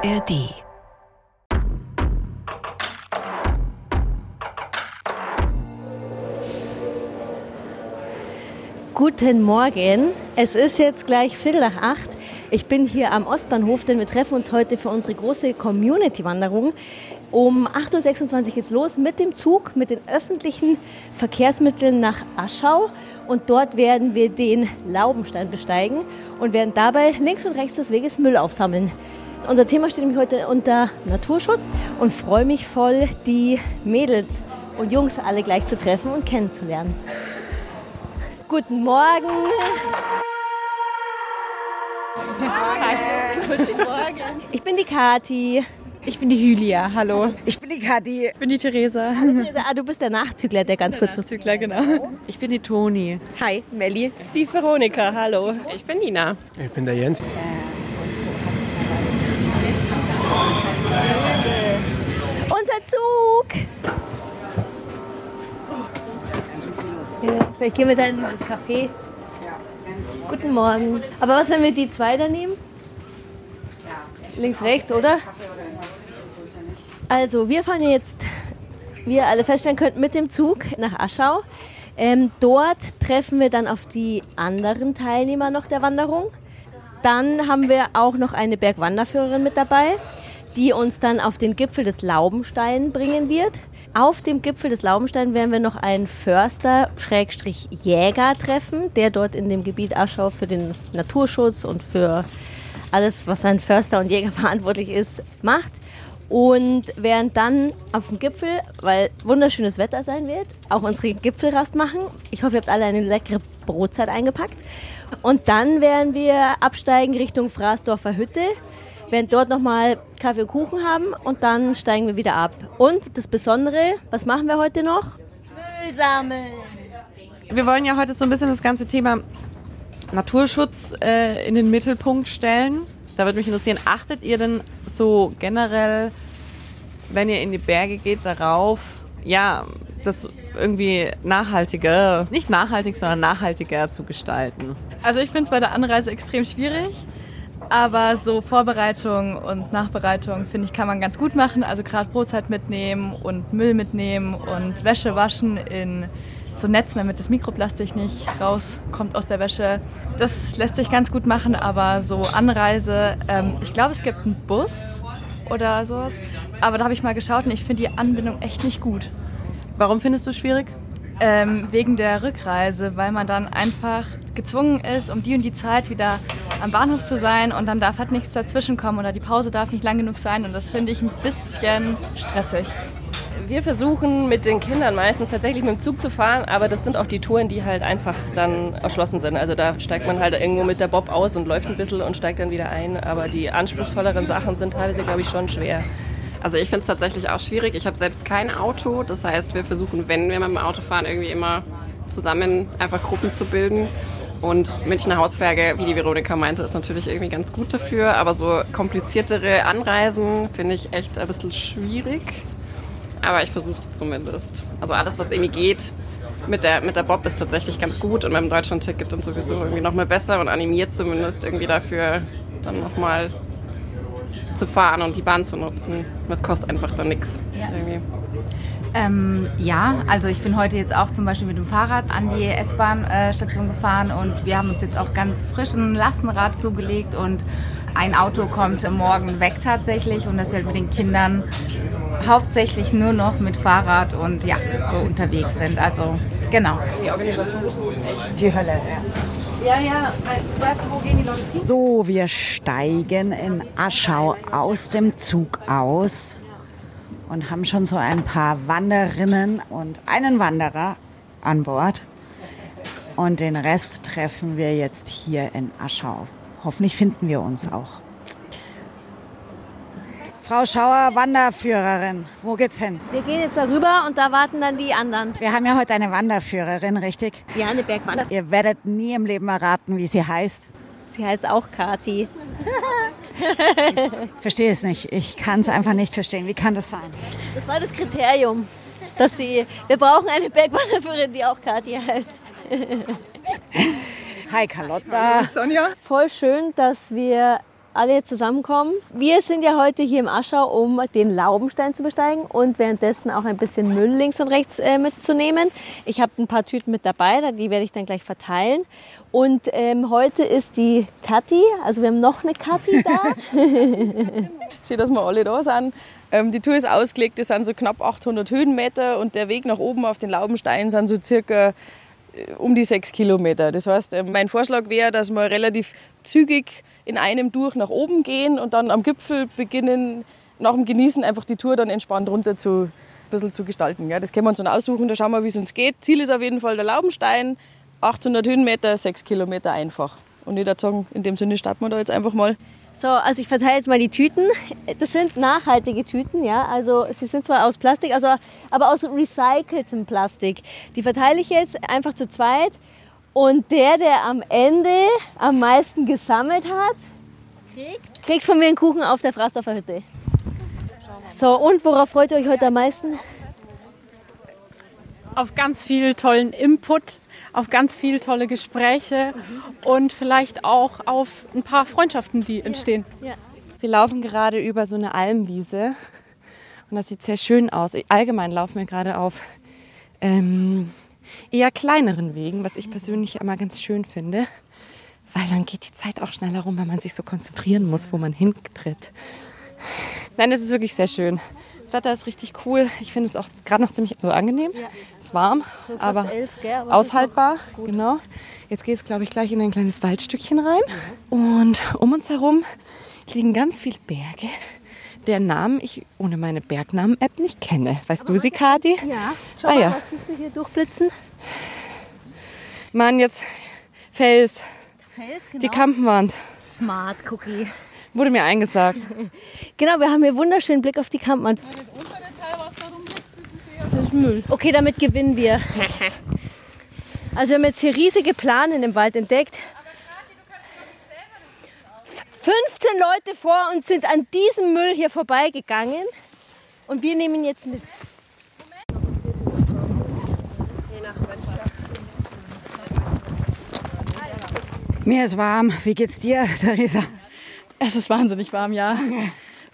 ARD. Guten Morgen. Es ist jetzt gleich Viertel nach acht. Ich bin hier am Ostbahnhof, denn wir treffen uns heute für unsere große Community-Wanderung. Um 8.26 Uhr geht's los mit dem Zug, mit den öffentlichen Verkehrsmitteln nach Aschau. Und dort werden wir den Laubenstein besteigen und werden dabei links und rechts des Weges Müll aufsammeln. Unser Thema steht nämlich heute unter Naturschutz und freue mich voll, die Mädels und Jungs alle gleich zu treffen und kennenzulernen. Guten Morgen. Guten Morgen. Ich bin die Kati. Ich bin die Julia, hallo. Ich bin die Kati. Ich bin die Theresa. Hallo Theresa. Ah, du bist der Nachzügler, der ganz kurz Nachzügler, genau. Ich bin die Toni. Hi, Melli. Die Veronika, hallo. Ich bin Nina. Ich bin der Jens. Unser Zug. Ja, vielleicht gehen wir dann in dieses Café. Guten Morgen. Aber was, wenn wir die zwei da nehmen? Links, rechts, oder? Also, wir fahren jetzt, wie ihr alle feststellen könnt, mit dem Zug nach Aschau. Ähm, dort treffen wir dann auf die anderen Teilnehmer noch der Wanderung. Dann haben wir auch noch eine Bergwanderführerin mit dabei, die uns dann auf den Gipfel des Laubenstein bringen wird. Auf dem Gipfel des Laubenstein werden wir noch einen Förster-Jäger treffen, der dort in dem Gebiet Aschau für den Naturschutz und für alles, was ein Förster und Jäger verantwortlich ist, macht. Und werden dann auf dem Gipfel, weil wunderschönes Wetter sein wird, auch unsere Gipfelrast machen. Ich hoffe, ihr habt alle eine leckere Brotzeit eingepackt. Und dann werden wir absteigen Richtung Fraßdorfer Hütte, werden dort nochmal Kaffee und Kuchen haben und dann steigen wir wieder ab. Und das Besondere, was machen wir heute noch? Müll sammeln. Wir wollen ja heute so ein bisschen das ganze Thema Naturschutz äh, in den Mittelpunkt stellen. Da würde mich interessieren, achtet ihr denn so generell, wenn ihr in die Berge geht, darauf, ja, das irgendwie nachhaltiger, nicht nachhaltig, sondern nachhaltiger zu gestalten? Also ich finde es bei der Anreise extrem schwierig. Aber so Vorbereitung und Nachbereitung, finde ich, kann man ganz gut machen. Also gerade Brotzeit mitnehmen und Müll mitnehmen und Wäsche waschen in so Netzen, damit das Mikroplastik nicht rauskommt aus der Wäsche. Das lässt sich ganz gut machen, aber so Anreise, ähm, ich glaube, es gibt einen Bus oder sowas. Aber da habe ich mal geschaut und ich finde die Anbindung echt nicht gut. Warum findest du es schwierig? Ähm, wegen der Rückreise, weil man dann einfach gezwungen ist, um die und die Zeit wieder am Bahnhof zu sein und dann darf halt nichts dazwischen kommen oder die Pause darf nicht lang genug sein und das finde ich ein bisschen stressig. Wir versuchen mit den Kindern meistens tatsächlich mit dem Zug zu fahren, aber das sind auch die Touren, die halt einfach dann erschlossen sind. Also da steigt man halt irgendwo mit der Bob aus und läuft ein bisschen und steigt dann wieder ein. Aber die anspruchsvolleren Sachen sind teilweise, glaube ich, schon schwer. Also ich finde es tatsächlich auch schwierig. Ich habe selbst kein Auto. Das heißt, wir versuchen, wenn wir mit dem Auto fahren, irgendwie immer zusammen einfach Gruppen zu bilden. Und Münchner Hausberge, wie die Veronika meinte, ist natürlich irgendwie ganz gut dafür. Aber so kompliziertere Anreisen finde ich echt ein bisschen schwierig. Aber ich versuche es zumindest. Also alles, was irgendwie geht, mit der, mit der Bob ist tatsächlich ganz gut und beim Deutschland-Ticket dann sowieso irgendwie nochmal besser und animiert zumindest irgendwie dafür, dann nochmal zu fahren und die Bahn zu nutzen. Das kostet einfach dann nichts. Ja. Ähm, ja, also ich bin heute jetzt auch zum Beispiel mit dem Fahrrad an die S-Bahn-Station gefahren und wir haben uns jetzt auch ganz frischen Lastenrad zugelegt und ein Auto kommt morgen weg tatsächlich und dass wir mit den Kindern hauptsächlich nur noch mit Fahrrad und ja, so unterwegs sind. Also genau. Die Hölle, ja. Ja, ja, weißt du, wo gehen die Leute hin? So, wir steigen in Aschau aus dem Zug aus und haben schon so ein paar Wanderinnen und einen Wanderer an Bord. Und den Rest treffen wir jetzt hier in Aschau. Hoffentlich finden wir uns auch. Frau Schauer, Wanderführerin, wo geht's hin? Wir gehen jetzt darüber und da warten dann die anderen. Wir haben ja heute eine Wanderführerin, richtig? Ja, eine Bergwander. Ihr werdet nie im Leben erraten, wie sie heißt. Sie heißt auch Kati. Verstehe es nicht. Ich kann es einfach nicht verstehen. Wie kann das sein? Das war das Kriterium, dass sie. Wir brauchen eine Bergwanderführerin, die auch Kati heißt. Hi Carlotta. Voll schön, dass wir alle zusammenkommen. Wir sind ja heute hier im Aschau, um den Laubenstein zu besteigen und währenddessen auch ein bisschen Müll links und rechts äh, mitzunehmen. Ich habe ein paar Tüten mit dabei, die werde ich dann gleich verteilen. Und ähm, heute ist die Kathi, also wir haben noch eine Kathi da. Schön, dass wir alle da sind. Ähm, die Tour ist ausgelegt, das sind so knapp 800 Höhenmeter und der Weg nach oben auf den Laubenstein sind so circa äh, um die sechs Kilometer. Das heißt, äh, mein Vorschlag wäre, dass wir relativ zügig in einem durch nach oben gehen und dann am Gipfel beginnen, nach dem Genießen einfach die Tour dann entspannt runter zu, bisschen zu gestalten. Ja, das können wir uns dann aussuchen, da schauen wir, wie es uns geht. Ziel ist auf jeden Fall der Laubenstein, 800 Höhenmeter, 6 Kilometer einfach. Und ich würde sagen, in dem Sinne starten wir da jetzt einfach mal. So, also ich verteile jetzt mal die Tüten. Das sind nachhaltige Tüten, ja. Also sie sind zwar aus Plastik, also, aber aus recyceltem Plastik. Die verteile ich jetzt einfach zu zweit. Und der, der am Ende am meisten gesammelt hat, kriegt, kriegt von mir einen Kuchen auf der Frasdorfer Hütte. So, und worauf freut ihr euch heute am meisten? Auf ganz viel tollen Input, auf ganz viele tolle Gespräche und vielleicht auch auf ein paar Freundschaften, die entstehen. Ja. Wir laufen gerade über so eine Almwiese und das sieht sehr schön aus. Allgemein laufen wir gerade auf ähm, eher kleineren Wegen, was ich persönlich immer ganz schön finde, weil dann geht die Zeit auch schneller rum, weil man sich so konzentrieren muss, wo man hintritt. Nein, es ist wirklich sehr schön. Das Wetter ist richtig cool. Ich finde es auch gerade noch ziemlich so angenehm. Es ist warm, elf? Aber aushaltbar. Genau. Jetzt geht es, glaube ich, gleich in ein kleines Waldstückchen rein. Und um uns herum liegen ganz viele Berge, deren Namen ich ohne meine Bergnamen-App nicht kenne. Weißt du sie, Kati? Ja, schau Ah, mal, ja. was siehst du hier durchblitzen? Mann, jetzt Fels, Fels, genau. die Kampenwand. Smart Cookie. Wurde mir eingesagt. Genau, wir haben hier wunderschönen Blick auf die Kampmann. Okay, damit gewinnen wir. Also wir haben jetzt hier riesige Plane in dem Wald entdeckt. 15 Leute vor uns sind an diesem Müll hier vorbeigegangen und wir nehmen ihn jetzt mit. Mir ist warm. Wie geht's dir, Theresa? Es ist wahnsinnig warm, ja.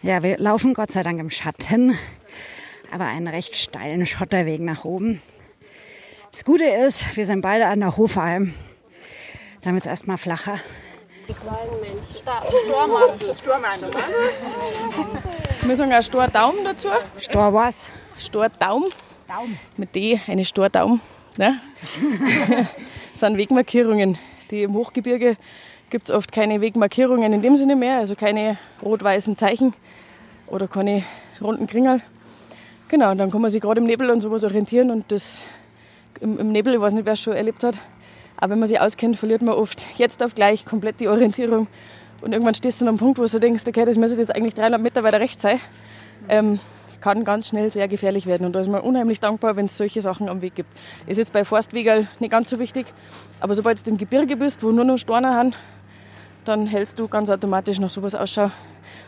Ja, wir laufen Gott sei Dank im Schatten, aber einen recht steilen Schotterweg nach oben. Das Gute ist, wir sind beide an der Hofalm. Dann wird es erstmal flacher. Wir sagen auch Stordaum dazu. Stor was? Stordaum. Daum. Mit D, eine Stordaum. Ne? das sind Wegmarkierungen. Die im Hochgebirge gibt es oft keine Wegmarkierungen in dem Sinne mehr, also keine rot-weißen Zeichen oder keine runden Kringel. Genau, und dann kann man sich gerade im Nebel und sowas orientieren und das im, im Nebel, ich weiß nicht, wer es schon erlebt hat, aber wenn man sich auskennt, verliert man oft jetzt auf gleich komplett die Orientierung und irgendwann stehst du an einem Punkt, wo du denkst, okay, das müsste jetzt eigentlich 300 Meter weiter rechts sein. Ähm, kann ganz schnell sehr gefährlich werden. Und da ist man unheimlich dankbar, wenn es solche Sachen am Weg gibt. Ist jetzt bei Forstwegel nicht ganz so wichtig, aber sobald du im Gebirge bist, wo nur noch Steine haben, dann hältst du ganz automatisch nach sowas Ausschau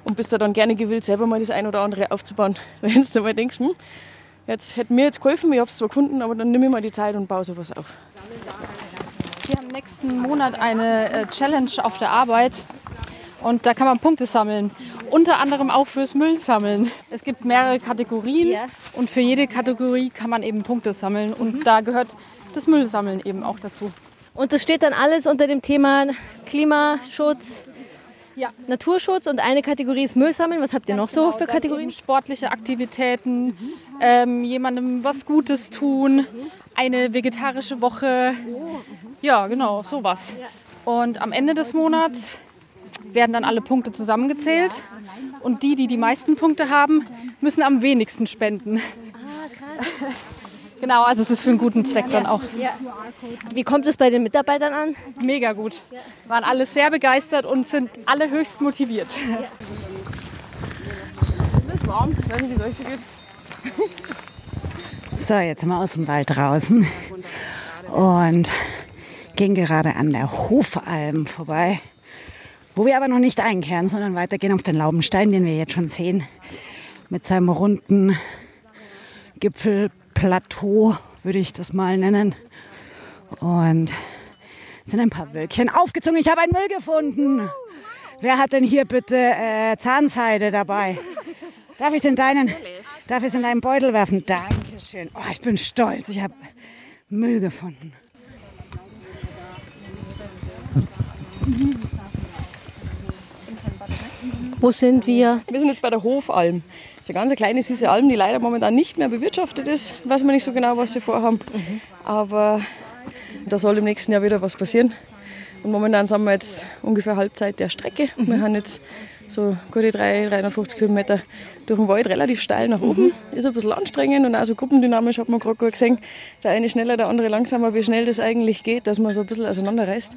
und bist da dann gerne gewillt, selber mal das ein oder andere aufzubauen. Wenn du mal denkst, hm, jetzt hätte mir jetzt geholfen, ich habe es zwar gefunden, aber dann nehme ich mal die Zeit und baue sowas auf. Wir haben nächsten Monat eine äh, Challenge auf der Arbeit und da kann man Punkte sammeln. Unter anderem auch fürs Müllsammeln. Es gibt mehrere Kategorien und für jede Kategorie kann man eben Punkte sammeln und da gehört das Müllsammeln eben auch dazu. Und das steht dann alles unter dem Thema Klimaschutz, Ja. Naturschutz und eine Kategorie ist Müllsammeln. Was habt ihr noch so für Kategorien? Sportliche Aktivitäten, ähm, jemandem was Gutes tun, eine vegetarische Woche. Ja, genau, sowas. Und am Ende des Monats werden dann alle Punkte zusammengezählt. Und die, die die meisten Punkte haben, müssen am wenigsten spenden. Genau, also es ist für einen guten Zweck dann auch. Wie kommt es bei den Mitarbeitern an? Mega gut. Waren alle sehr begeistert und sind alle höchst motiviert. ist warm, ich weiß nicht, wie es euch so geht. So, jetzt sind wir aus dem Wald draußen und gehen gerade an der Hofalm vorbei, wo wir aber noch nicht einkehren, sondern weitergehen auf den Laubenstein, den wir jetzt schon sehen, mit seinem runden Gipfelplateau, würde ich das mal nennen. Und es sind ein paar Wölkchen aufgezogen. Ich habe einen Müll gefunden. Wer hat denn hier bitte äh, Zahnseide dabei? Darf ich es in deinen, darf ich in deinen Beutel werfen? Dankeschön. Oh, ich bin stolz. Ich habe Müll gefunden. Wo sind wir? Wir sind jetzt bei der Hofalm. Das ist eine ganz kleine, süße Alm, die leider momentan nicht mehr bewirtschaftet ist. Weiß man nicht so genau, was sie vorhaben. Aber da soll im nächsten Jahr wieder was passieren. Und momentan sind wir jetzt ungefähr Halbzeit der Strecke. Wir haben jetzt so gute 3, 350 Kilometer durch den Wald, relativ steil nach oben. Ist ein bisschen anstrengend und auch so gruppendynamisch hat man gerade gut gesehen. Der eine schneller, der andere langsamer, wie schnell das eigentlich geht, dass man so ein bisschen auseinanderreißt.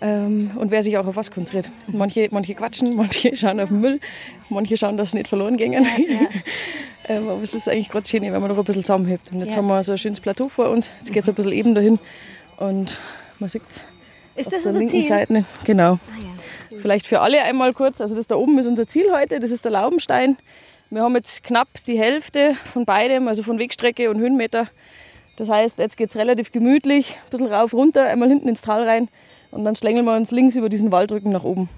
Ähm, und wer sich auch auf was konzentriert. Manche, manche quatschen, manche schauen auf den Müll, manche schauen, dass sie nicht verloren gehen. ähm, aber es ist eigentlich gerade schön, wenn man noch ein bisschen zusammenhebt. Und jetzt Ja. haben wir so ein schönes Plateau vor uns. Jetzt geht es ein bisschen eben dahin. Und man sieht Ist auf das der unser linken Ziel? Seite. Genau. Vielleicht für alle einmal kurz. Also das da oben ist unser Ziel heute. Das ist der Laubenstein. Wir haben jetzt knapp die Hälfte von beidem, also von Wegstrecke und Höhenmeter. Das heißt, jetzt geht es relativ gemütlich, ein bisschen rauf, runter, einmal hinten ins Tal rein und dann schlängeln wir uns links über diesen Waldrücken nach oben.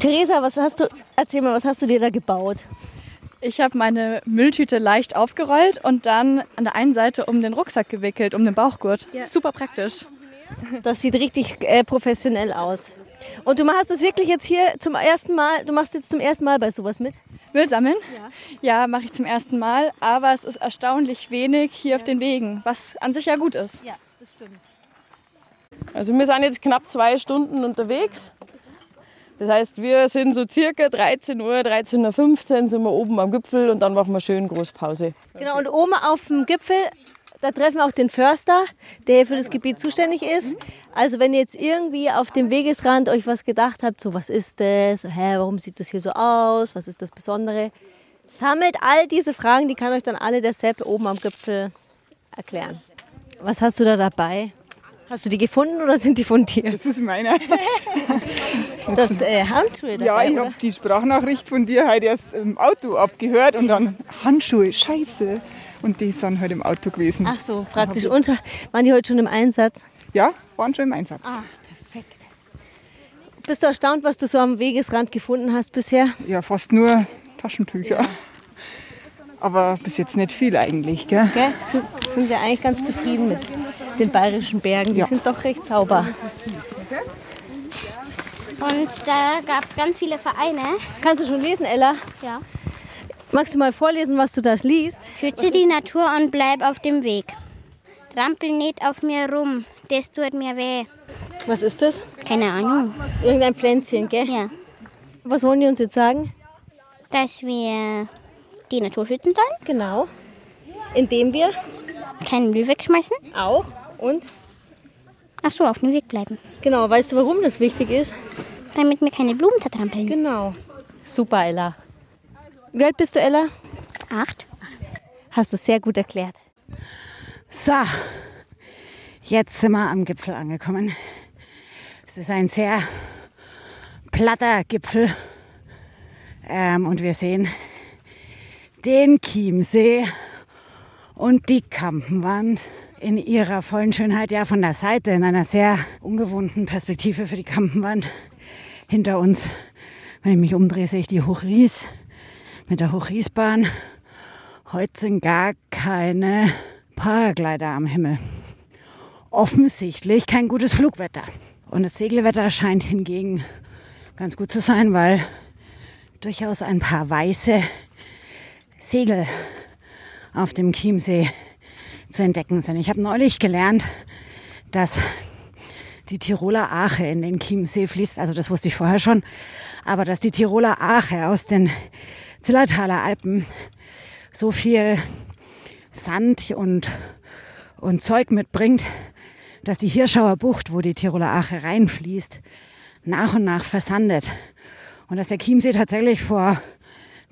Theresa, was hast du, erzähl mal, was hast du dir da gebaut? Ich habe meine Mülltüte leicht aufgerollt und dann an der einen Seite um den Rucksack gewickelt, um den Bauchgurt. Super praktisch. Das sieht richtig äh, professionell aus. Und du machst das wirklich jetzt hier zum ersten Mal, du machst jetzt zum ersten Mal bei sowas mit? Müll sammeln? Ja, mache ich zum ersten Mal, aber es ist erstaunlich wenig hier auf den Wegen, was an sich ja gut ist. Ja, das stimmt. Also wir sind jetzt knapp zwei Stunden unterwegs. Das heißt, wir sind so circa 13 Uhr, 13.15 Uhr sind wir oben am Gipfel und dann machen wir schön Großpause. Genau, und oben auf dem Gipfel, da treffen wir auch den Förster, der für das Gebiet zuständig ist. Also wenn ihr jetzt irgendwie auf dem Wegesrand euch was gedacht habt, so was ist das, hä, warum sieht das hier so aus, was ist das Besondere, sammelt all diese Fragen, die kann euch dann alle der Sepp oben am Gipfel erklären. Was hast du da dabei? Hast du die gefunden oder sind die von dir? Das ist meiner. Du hast äh, Handschuhe dabei, Ja, ich habe die Sprachnachricht von dir heute erst im Auto abgehört und dann Handschuhe, scheiße. Und die sind heute im Auto gewesen. Ach so, praktisch unter. Waren die heute schon im Einsatz? Ja, waren schon im Einsatz. Ah. Bist du erstaunt, was du so am Wegesrand gefunden hast bisher? Ja, fast nur Taschentücher. Aber bis jetzt nicht viel eigentlich, gell? Gell? Sind wir eigentlich ganz zufrieden mit den bayerischen Bergen. Die Ja. sind doch recht sauber. Und da gab es ganz viele Vereine. Kannst du schon lesen, Ella? Ja. Magst du mal vorlesen, was du da liest? Schütze die Natur und bleib auf dem Weg. Trampel nicht auf mir rum, das tut mir weh. Was ist das? Keine Ahnung. Irgendein Pflänzchen, gell? Ja. Was wollen die uns jetzt sagen? Dass wir die Natur schützen sollen. Genau. Indem wir keinen Müll wegschmeißen. Auch. Und? Ach so, auf dem Weg bleiben. Genau, weißt du, warum das wichtig ist? Damit wir keine Blumen zertrampeln. Genau. Super, Ella. Wie alt bist du, Ella? Acht. Hast du sehr gut erklärt. So, jetzt sind wir am Gipfel angekommen. Es ist ein sehr platter Gipfel ähm, und wir sehen den Chiemsee und die Kampenwand in ihrer vollen Schönheit, ja von der Seite, in einer sehr ungewohnten Perspektive für die Kampenwand. Hinter uns, wenn ich mich umdrehe, sehe ich die Hochries mit der Hochriesbahn. Heute sind gar keine Paraglider am Himmel. Offensichtlich kein gutes Flugwetter. Und das Segelwetter scheint hingegen ganz gut zu sein, weil durchaus ein paar weiße Segel auf dem Chiemsee zu entdecken sind. Ich habe neulich gelernt, dass die Tiroler Ache in den Chiemsee fließt. Also das wusste ich vorher schon. Aber dass die Tiroler Ache aus den Zillertaler Alpen so viel Sand und, und Zeug mitbringt, dass die Hirschauer Bucht, wo die Tiroler Ache reinfließt, nach und nach versandet. Und dass der Chiemsee tatsächlich vor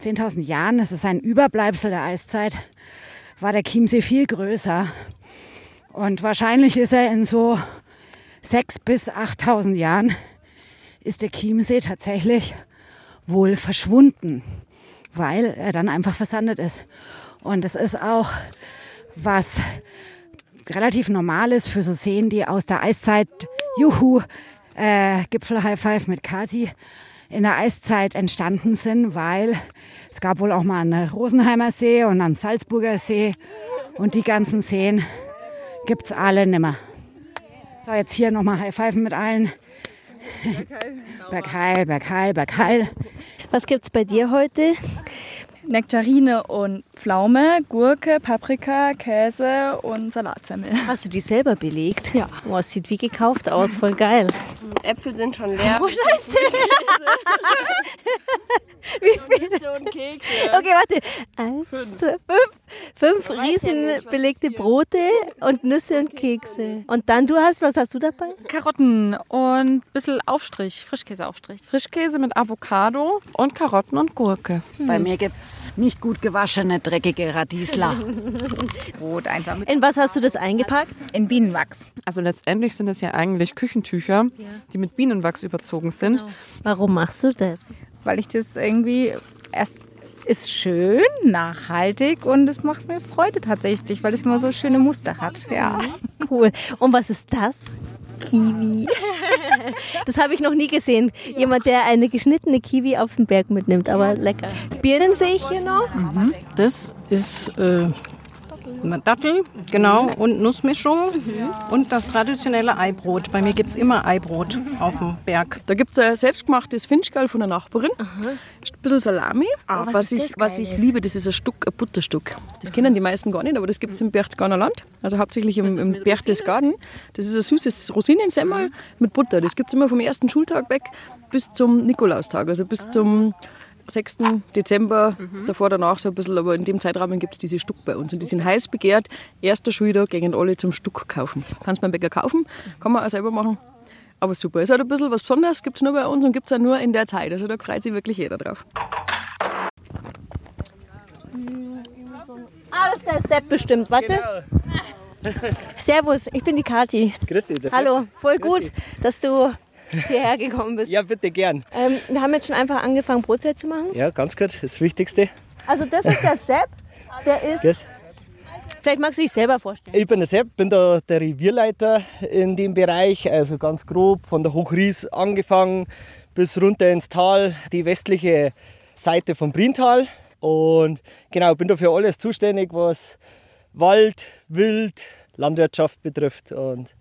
10.000 Jahren, das ist ein Überbleibsel der Eiszeit, war der Chiemsee viel größer. Und wahrscheinlich ist er in so 6.000 bis 8.000 Jahren ist der Chiemsee tatsächlich wohl verschwunden, weil er dann einfach versandet ist. Und das ist auch was relativ Normales für so Seen, die aus der Eiszeit, juhu, äh, Gipfel High Five mit Kati in der Eiszeit entstanden sind, weil es gab wohl auch mal einen Rosenheimer See und einen Salzburger See und die ganzen Seen gibt's alle nimmer. So, jetzt hier nochmal High Five mit allen. Bergheil, Bergheil, Bergheil. Was gibt's bei dir heute? Nektarine und Pflaume, Gurke, Paprika, Käse und Salatsemmel. Hast du die selber belegt? Ja. Oh, es sieht wie gekauft aus, voll geil. Äpfel sind schon leer. Oh, scheiße. Wie viel? Nüsse und Kekse. Okay, warte. Eins, zwei, fünf. Fünf riesen belegte Brote und Nüsse und Kekse. Und dann, du hast, was hast du dabei? Karotten und ein bisschen Aufstrich, Frischkäseaufstrich. Frischkäse mit Avocado und Karotten und Gurke. Bei mir gibt's nicht gut gewaschene, dreckige Radiesler. Brot einfach mit In was hast du das eingepackt? in Bienenwachs. Also letztendlich sind es ja eigentlich Küchentücher, die mit Bienenwachs überzogen sind. Warum machst du das? weil ich das irgendwie erst ist schön, nachhaltig und es macht mir Freude tatsächlich, weil es immer so schöne Muster hat. Ja. Cool. Und was ist das? Kiwi. Das habe ich noch nie gesehen. Jemand, der eine geschnittene Kiwi auf den Berg mitnimmt, aber lecker. Birnen sehe ich hier noch. Das ist äh, Dattel, genau, und Nussmischung und das traditionelle Eibrot. Bei mir gibt es immer Eibrot auf dem Berg. Da gibt es ein selbstgemachtes Finchgall von einer Nachbarin. Ein bisschen Salami. was was, ist ich, das was ich liebe, das ist ein Stück, ein Butterstück. Das kennen die meisten gar nicht, aber das gibt es im Berchtesgadener Land. Also hauptsächlich im, im Berchtesgaden. Das ist ein süßes Rosinensemmel mit Butter. Das gibt es immer vom ersten Schultag weg bis zum Nikolaustag, also bis zum 6. Dezember, davor, danach so ein bisschen, aber in dem Zeitrahmen gibt es diese Stück bei uns. Und die sind heiß begehrt. Erster Schultag gehen alle zum Stück kaufen. Kannst beim Bäcker kaufen, kann man auch selber machen. Aber super, ist halt ein bisschen was Besonderes, gibt es nur bei uns und gibt es auch nur in der Zeit. Also da freut sich wirklich jeder drauf. Das ist der Sepp bestimmt. Warte. Servus, ich bin die Kati. Grüß dich. das- Hallo, voll Grüß gut, dich. dass du hierher gekommen bist. Ja, bitte gern. Ähm, wir haben jetzt schon einfach angefangen, Brotzeit zu machen. Ja, ganz gut. Das Wichtigste. Also das ist der Sepp. Der ist, Grüß. vielleicht magst du dich selber vorstellen. Ich bin der Sepp, bin da der Revierleiter in dem Bereich. Also ganz grob von der Hochries angefangen bis runter ins Tal, die westliche Seite vom Priental. Und genau, bin da für alles zuständig, was Wald, Wild, Landwirtschaft betrifft. Und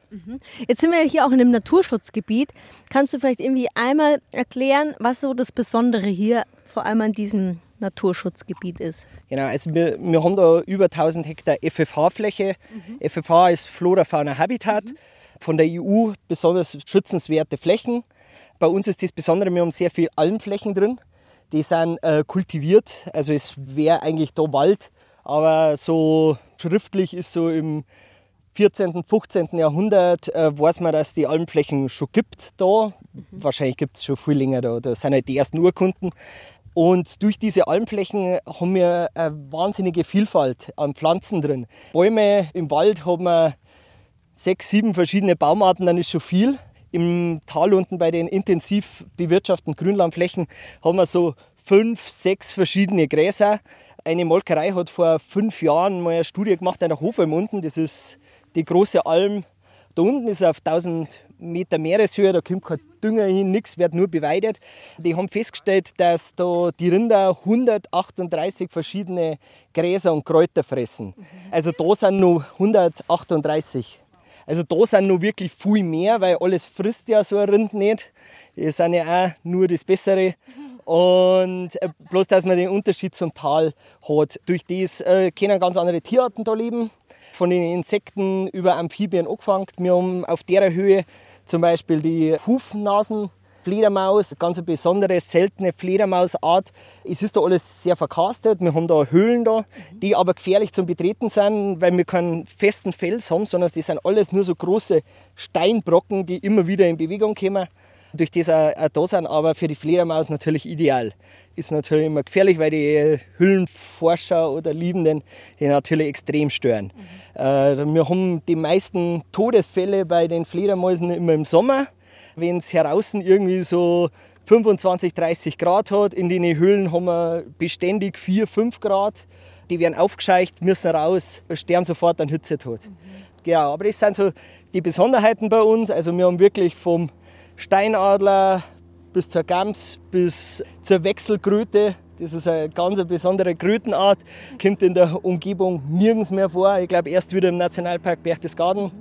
Jetzt sind wir ja hier auch in einem Naturschutzgebiet. Kannst du vielleicht irgendwie einmal erklären, was so das Besondere hier vor allem an diesem Naturschutzgebiet ist? Genau, also wir, wir haben da über 1000 Hektar FFH-Fläche. FFH ist Flora, Fauna, Habitat. Von der EU besonders schützenswerte Flächen. Bei uns ist das Besondere, wir haben sehr viel Almflächen drin. Die sind äh, kultiviert, also es wäre eigentlich da Wald, aber so schriftlich ist so im 14., 15. Jahrhundert äh, weiß man, dass die Almflächen schon gibt da. Wahrscheinlich gibt es schon viel länger da. Da sind halt die ersten Urkunden. Und durch diese Almflächen haben wir eine wahnsinnige Vielfalt an Pflanzen drin. Bäume im Wald haben wir sechs, sieben verschiedene Baumarten, dann ist schon viel. Im Tal unten bei den intensiv bewirtschafteten Grünlandflächen haben wir so fünf, sechs verschiedene Gräser. Eine Molkerei hat vor fünf Jahren mal eine Studie gemacht an der Hofalm unten. Das ist die große Alm. Da unten ist auf 1000 Meter Meereshöhe, da kommt kein Dünger hin, nichts, wird nur beweidet. Die haben festgestellt, dass da die Rinder 138 verschiedene Gräser und Kräuter fressen. Also da sind noch 138. Also da sind noch wirklich viel mehr, weil alles frisst ja so ein Rind nicht. Die sind ja auch nur das Bessere. Und äh, bloß, dass man den Unterschied zum Tal hat. Durch das äh, können ganz andere Tierarten da leben. Von den Insekten über Amphibien angefangen. Wir haben auf der Höhe zum Beispiel die Hufnasen. Fledermaus, ganz eine besondere, seltene Fledermausart. Es ist da alles sehr verkastet. Wir haben da Höhlen da, die aber gefährlich zum Betreten sind, weil wir keinen festen Fels haben, sondern die sind alles nur so große Steinbrocken, die immer wieder in Bewegung kommen. Durch das auch, da sind, aber für die Fledermaus natürlich ideal. Ist natürlich immer gefährlich, weil die Hüllenforscher oder Liebenden die natürlich extrem stören. Äh, wir haben die meisten Todesfälle bei den Fledermäusen immer im Sommer wenn es draußen irgendwie so 25, 30 Grad hat. In den Höhlen haben wir beständig 4, 5 Grad. Die werden aufgescheucht, müssen raus, sterben sofort an Hitzetod. Genau, aber das sind so die Besonderheiten bei uns. Also wir haben wirklich vom Steinadler bis zur Gams, bis zur Wechselkröte. Das ist eine ganz besondere Krötenart, kommt in der Umgebung nirgends mehr vor. Ich glaube, erst wieder im Nationalpark Berchtesgaden.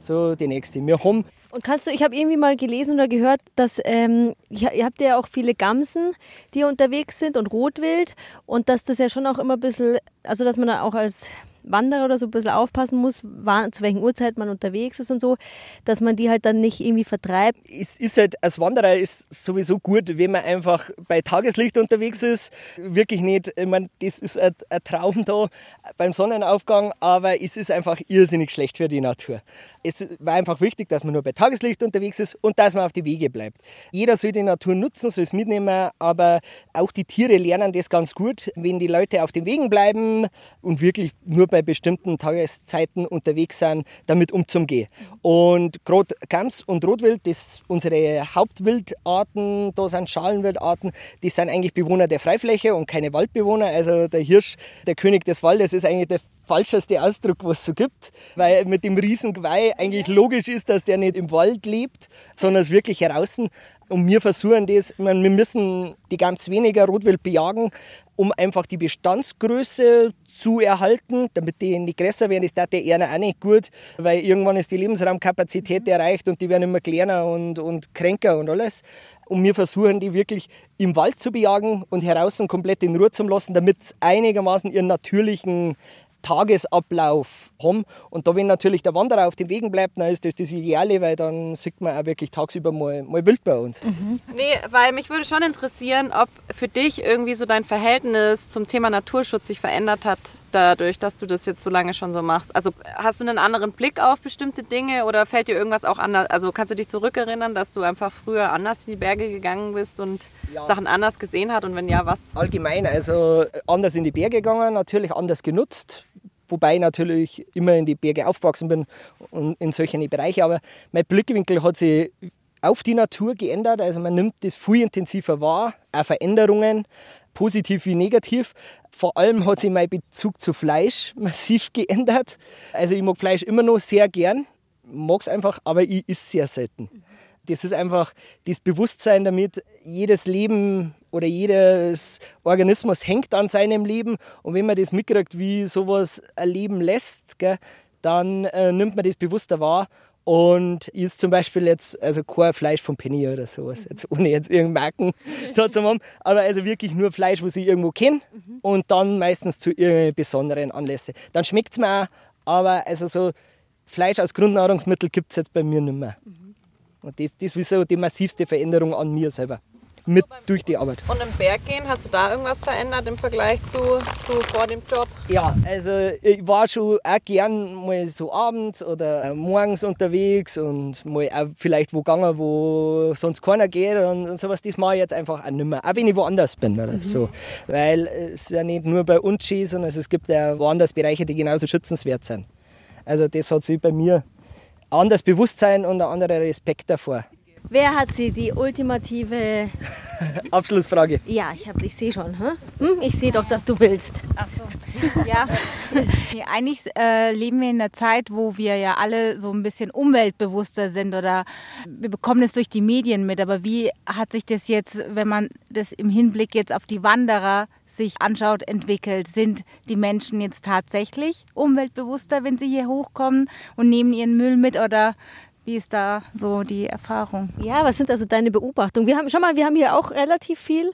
So die nächste. Wir haben Und kannst du, ich habe irgendwie mal gelesen oder gehört, dass ähm, ihr habt ja auch viele Gamsen, die unterwegs sind und Rotwild und dass das ja schon auch immer ein bisschen, also dass man da auch als Wanderer oder so ein bisschen aufpassen muss, wann, zu welchen Uhrzeit man unterwegs ist und so, dass man die halt dann nicht irgendwie vertreibt. es ist halt, als Wanderer ist sowieso gut, wenn man einfach bei Tageslicht unterwegs ist. Wirklich nicht, ich meine, das ist ein, ein Traum da beim Sonnenaufgang, aber es ist einfach irrsinnig schlecht für die Natur. Es war einfach wichtig, dass man nur bei Tageslicht unterwegs ist und dass man auf die Wege bleibt. Jeder soll die Natur nutzen, soll es mitnehmen, aber auch die Tiere lernen das ganz gut, wenn die Leute auf den Wegen bleiben und wirklich nur bei bestimmten Tageszeiten unterwegs sind, damit umzugehen. Und gerade Gams und Rotwild, das unsere Hauptwildarten, da sind Schalenwildarten, die sind eigentlich Bewohner der Freifläche und keine Waldbewohner. Also der Hirsch, der König des Waldes, ist eigentlich der falscheste Ausdruck, was es so gibt, weil mit dem Riesengeweih eigentlich logisch ist, dass der nicht im Wald lebt, sondern es wirklich draußen. Und wir versuchen das, ich meine, wir müssen die ganz weniger Rotwild bejagen, um einfach die Bestandsgröße zu erhalten, damit die nicht größer werden. Das tat der eher auch nicht gut, weil irgendwann ist die Lebensraumkapazität erreicht und die werden immer kleiner und, und kränker und alles. Und wir versuchen die wirklich im Wald zu bejagen und heraus komplett in Ruhe zu lassen, damit sie einigermaßen ihren natürlichen Tagesablauf haben. Und da, wenn natürlich der Wanderer auf den Wegen bleibt, dann ist das das Ideale, weil dann sieht man auch wirklich tagsüber mal, mal wild bei uns. Nee, weil mich würde schon interessieren, ob für dich irgendwie so dein Verhältnis zum Thema Naturschutz sich verändert hat, dadurch, dass du das jetzt so lange schon so machst. Also hast du einen anderen Blick auf bestimmte Dinge oder fällt dir irgendwas auch anders? Also kannst du dich zurückerinnern, dass du einfach früher anders in die Berge gegangen bist und Sachen anders gesehen hast und wenn ja, was? Allgemein, also anders in die Berge gegangen, natürlich anders genutzt. Wobei ich natürlich immer in die Berge aufgewachsen bin und in solchen Bereichen. Aber mein Blickwinkel hat sich auf die Natur geändert. Also man nimmt das viel intensiver wahr, auch Veränderungen, positiv wie negativ. Vor allem hat sich mein Bezug zu Fleisch massiv geändert. Also ich mag Fleisch immer noch sehr gern, mag es einfach, aber ich esse sehr selten. Das ist einfach das Bewusstsein damit, jedes Leben oder jedes Organismus hängt an seinem Leben. Und wenn man das mitkriegt, wie sowas ein Leben lässt, gell, dann äh, nimmt man das bewusster wahr und isst zum Beispiel jetzt also kein Fleisch von Penny oder sowas, jetzt ohne jetzt irgendeinen Marken da zu haben, aber also wirklich nur Fleisch, was ich irgendwo kenne und dann meistens zu irgendeinen besonderen Anlässen. Dann schmeckt es mir auch, aber also so Fleisch als Grundnahrungsmittel gibt es jetzt bei mir nicht mehr. Und das, das ist so die massivste Veränderung an mir selber, mit durch die Arbeit. Und im Berg gehen, hast du da irgendwas verändert im Vergleich zu, zu vor dem Job? Ja, also ich war schon auch gern mal so abends oder äh, morgens unterwegs und mal auch vielleicht wo gegangen, wo sonst keiner geht und, sowas. Das mache ich jetzt einfach auch nicht mehr, auch wenn ich woanders bin oder so. Weil es ist ja nicht nur bei uns schön, sondern es gibt ja woanders Bereiche, die genauso schützenswert sind. Also das hat sich bei mir anderes Bewusstsein und ein anderer Respekt davor. Wer hat sie die ultimative... Abschlussfrage. Ja, ich, hab- ich sehe schon. Hm? Hm, ich sehe doch, dass du willst. Ach so. Ja, nee, eigentlich äh, leben wir in einer Zeit, wo wir ja alle so ein bisschen umweltbewusster sind oder wir bekommen es durch die Medien mit. Aber wie hat sich das jetzt, wenn man das im Hinblick jetzt auf die Wanderer sich anschaut, entwickelt? Sind die Menschen jetzt tatsächlich umweltbewusster, wenn sie hier hochkommen und nehmen ihren Müll mit oder wie ist da so die Erfahrung? Ja, was sind also deine Beobachtungen? Wir haben, schau mal, wir haben hier auch relativ viel.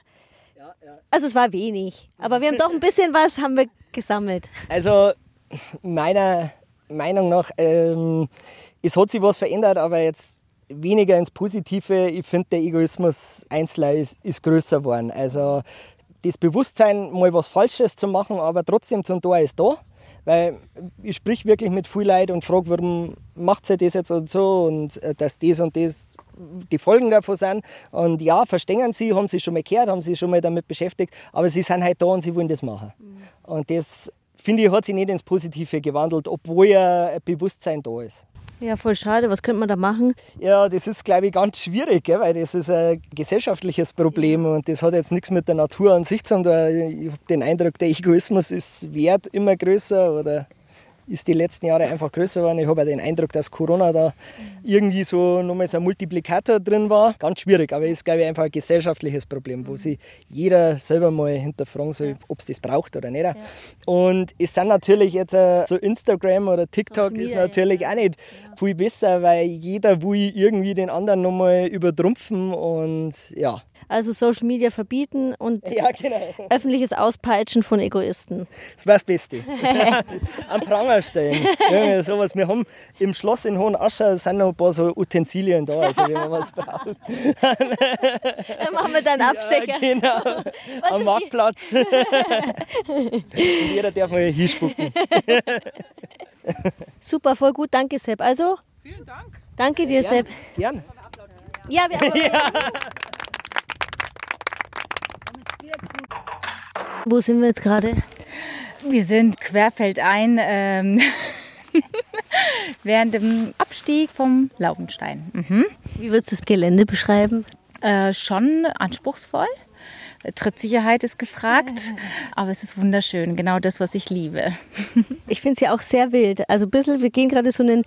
Also es war wenig, aber wir haben doch ein bisschen was haben wir gesammelt. Also meiner Meinung nach, ähm, es hat sich was verändert, aber jetzt weniger ins Positive. Ich finde, der Egoismus Einzelner ist, ist größer geworden. Also das Bewusstsein, mal was Falsches zu machen, aber trotzdem zum Tor ist da. Weil ich sprich wirklich mit viel Leid und frage, warum macht sie das jetzt und so und äh, dass das und das die Folgen davon sind. Und ja, verstehen sie, haben sie schon mal gehört, haben sich schon mal damit beschäftigt, aber sie sind halt da und sie wollen das machen. Und das, finde ich, hat sich nicht ins Positive gewandelt, obwohl ja ein Bewusstsein da ist. Ja, voll schade. Was könnte man da machen? Ja, das ist, glaube ich, ganz schwierig, weil das ist ein gesellschaftliches Problem und das hat jetzt nichts mit der Natur an sich zu tun. Ich habe den Eindruck, der Egoismus ist Wert immer größer oder ist die letzten Jahre einfach größer geworden. Ich habe ja den Eindruck, dass Corona da irgendwie so nochmal so ein Multiplikator drin war. Ganz schwierig, aber ist, glaube ich, einfach ein gesellschaftliches Problem, wo sich jeder selber mal hinterfragen soll, ob es das braucht oder nicht. Und es sind natürlich jetzt äh, so Instagram oder TikTok ist natürlich auch nicht viel besser, weil jeder will irgendwie den anderen nochmal übertrumpfen und ja. Also Social Media verbieten und Ja, genau. öffentliches Auspeitschen von Egoisten. Das war das Beste. Am Pranger stellen. Ja, sowas. Wir haben im Schloss in Hohenascher sind noch ein paar so Utensilien da, also wenn man was braucht. Dann machen wir dann Abstecher. Ja, genau. Am Marktplatz. Und jeder darf mal hinspucken. Super, voll gut, danke Sepp. Also, Vielen Dank. danke dir Sepp. Gern. Ja, wir haben Wo sind wir jetzt gerade? Wir sind querfeldein ähm, während dem Abstieg vom Laubenstein. Mhm. Wie würdest du das Gelände beschreiben? Äh, schon anspruchsvoll. Trittsicherheit ist gefragt, aber es ist wunderschön. Genau das, was ich liebe. Ich finde es ja auch sehr wild. Also ein bisschen, wir gehen gerade so einen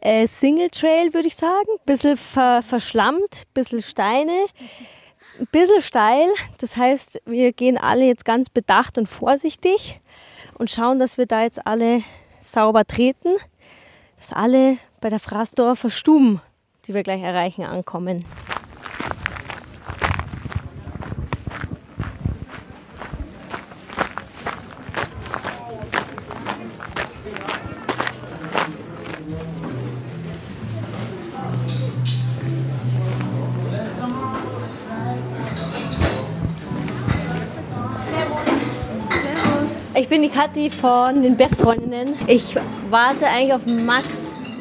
äh, Single Trail, würde ich sagen. Ein bisschen ver verschlammt, ein bisschen Steine, ein bisschen steil. Das heißt, wir gehen alle jetzt ganz bedacht und vorsichtig und schauen, dass wir da jetzt alle sauber treten, dass alle bei der Fraßdorfer Stuben, die wir gleich erreichen, ankommen. Bin die Kathi von den Bergfreundinnen. Ich warte eigentlich auf Max.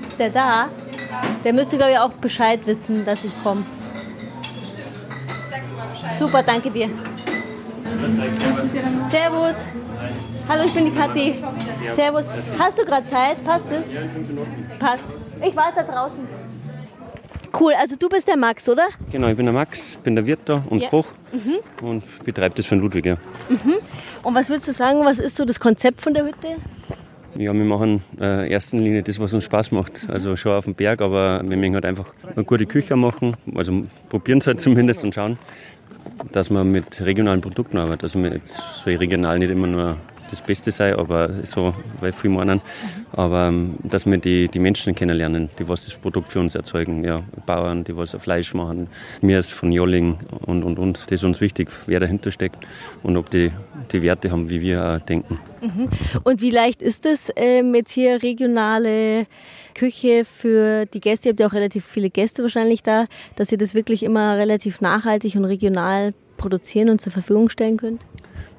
Ist der da? Der müsste, glaube ich, auch Bescheid wissen, dass ich komme. Super, danke dir. Servus. Hallo, ich bin die Kathi. Servus. Hast du gerade Zeit? Passt es? Passt. Ich warte da draußen. Cool, also du bist der Max, oder? Genau, ich bin der Max, bin der Wirt da und Ja. Koch Mhm. und betreibe das für den Ludwig. Ja. Mhm. Und was würdest du sagen, was ist so das Konzept von der Hütte? ja, wir machen äh, in erster Linie das, was uns Spaß macht. Also schon auf dem Berg, aber wir möchten halt einfach eine gute Küche machen. Also probieren es halt zumindest und schauen, dass man mit regionalen Produkten arbeitet. Also jetzt so regional nicht immer nur das Beste sei, aber so, weil viele meinen, aber ähm, dass wir die, die Menschen kennenlernen, die was das Produkt für uns erzeugen. Ja, Bauern, die was Fleisch machen, mir ist von Jolling und und und. Das ist uns wichtig, wer dahinter steckt und ob die die Werte haben, wie wir auch denken. Mhm. Und wie leicht ist es ähm, jetzt hier regionale Küche für die Gäste? Ihr habt ja auch relativ viele Gäste wahrscheinlich da, dass ihr das wirklich immer relativ nachhaltig und regional produzieren und zur Verfügung stellen könnt?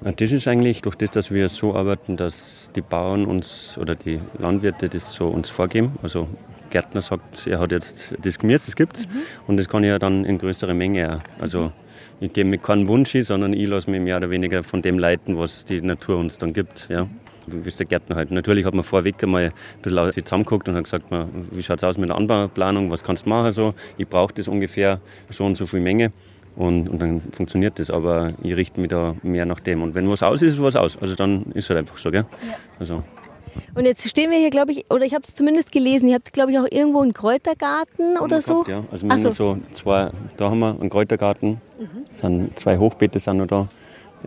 Das ist eigentlich durch das, dass wir so arbeiten, dass die Bauern uns oder die Landwirte das so uns vorgeben. Also Gärtner sagt, er hat jetzt das Gemüse, das gibt's und das kann ich ja dann in größerer Menge auch. Also ich gebe mir keinen Wunsch hin, sondern ich lasse mich mehr oder weniger von dem leiten, was die Natur uns dann gibt. Ja. Wie ist der Gärtner halt. Natürlich hat man vorweg einmal ein bisschen zusammengeguckt und hat gesagt, wie schaut es aus mit der Anbauplanung, was kannst du machen so. Ich brauche das ungefähr so und so viel Menge. Und, und dann funktioniert das, aber ich richte mich da mehr nach dem. Und wenn was aus ist, ist was aus. Also dann ist es halt einfach so, gell? Also, Und jetzt stehen wir hier, glaube ich, oder ich habe es zumindest gelesen, ihr habt, glaube ich, auch irgendwo einen Kräutergarten oder so. gehabt, ja. Also wir Ach haben so. so zwei, da haben wir einen Kräutergarten, sind zwei Hochbeete sind noch da.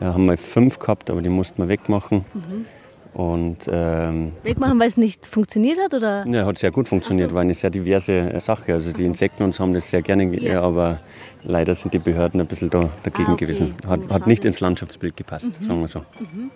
Ja, haben wir fünf gehabt, aber die mussten wir wegmachen. Mhm. Und ähm, Wegmachen, weil es nicht funktioniert hat? Oder? ja, hat sehr gut funktioniert, war eine sehr diverse äh, Sache. Also die Insekten uns haben das sehr gerne, ge- Ja. aber leider sind die Behörden ein bisschen da dagegen Ah, okay. gewesen. Hat, hat nicht ins Landschaftsbild gepasst, Mhm. sagen wir so. Mhm.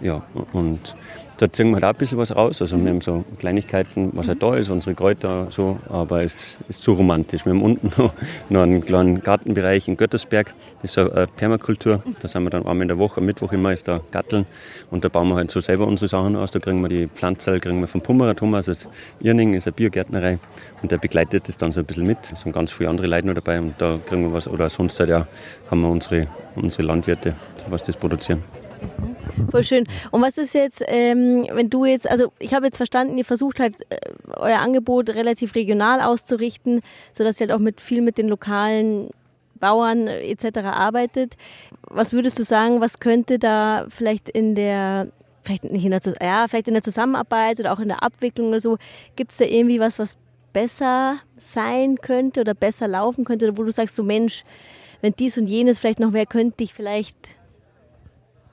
Ja, und da ziehen wir halt auch ein bisschen was raus. Also wir haben so Kleinigkeiten, was halt da ist, unsere Kräuter so, aber es ist zu romantisch. Wir haben unten noch, noch einen kleinen Gartenbereich in Göttersberg, das ist so eine Permakultur. Da sind wir dann einmal in der Woche, am Mittwoch immer ist da Gatteln und da bauen wir halt so selber unsere Sachen aus. Da kriegen wir die Pflanzen, kriegen wir vom Pummerer Thomas aus Irning, ist eine Biogärtnerei und der begleitet das dann so ein bisschen mit. Es sind ganz viele andere Leute noch dabei und da kriegen wir was, oder sonst halt ja, haben wir unsere, unsere Landwirte, was das produzieren. Voll schön. Und was ist jetzt, ähm, wenn du jetzt, also ich habe jetzt verstanden, ihr versucht halt äh, euer Angebot relativ regional auszurichten, sodass ihr halt auch mit viel mit den lokalen Bauern äh, etc. arbeitet. Was würdest du sagen, was könnte da vielleicht in der vielleicht nicht in der, ja, vielleicht in der Zusammenarbeit oder auch in der Abwicklung oder so, gibt es da irgendwie was, was besser sein könnte oder besser laufen könnte, oder wo du sagst, so Mensch, wenn dies und jenes vielleicht noch wäre, könnte ich vielleicht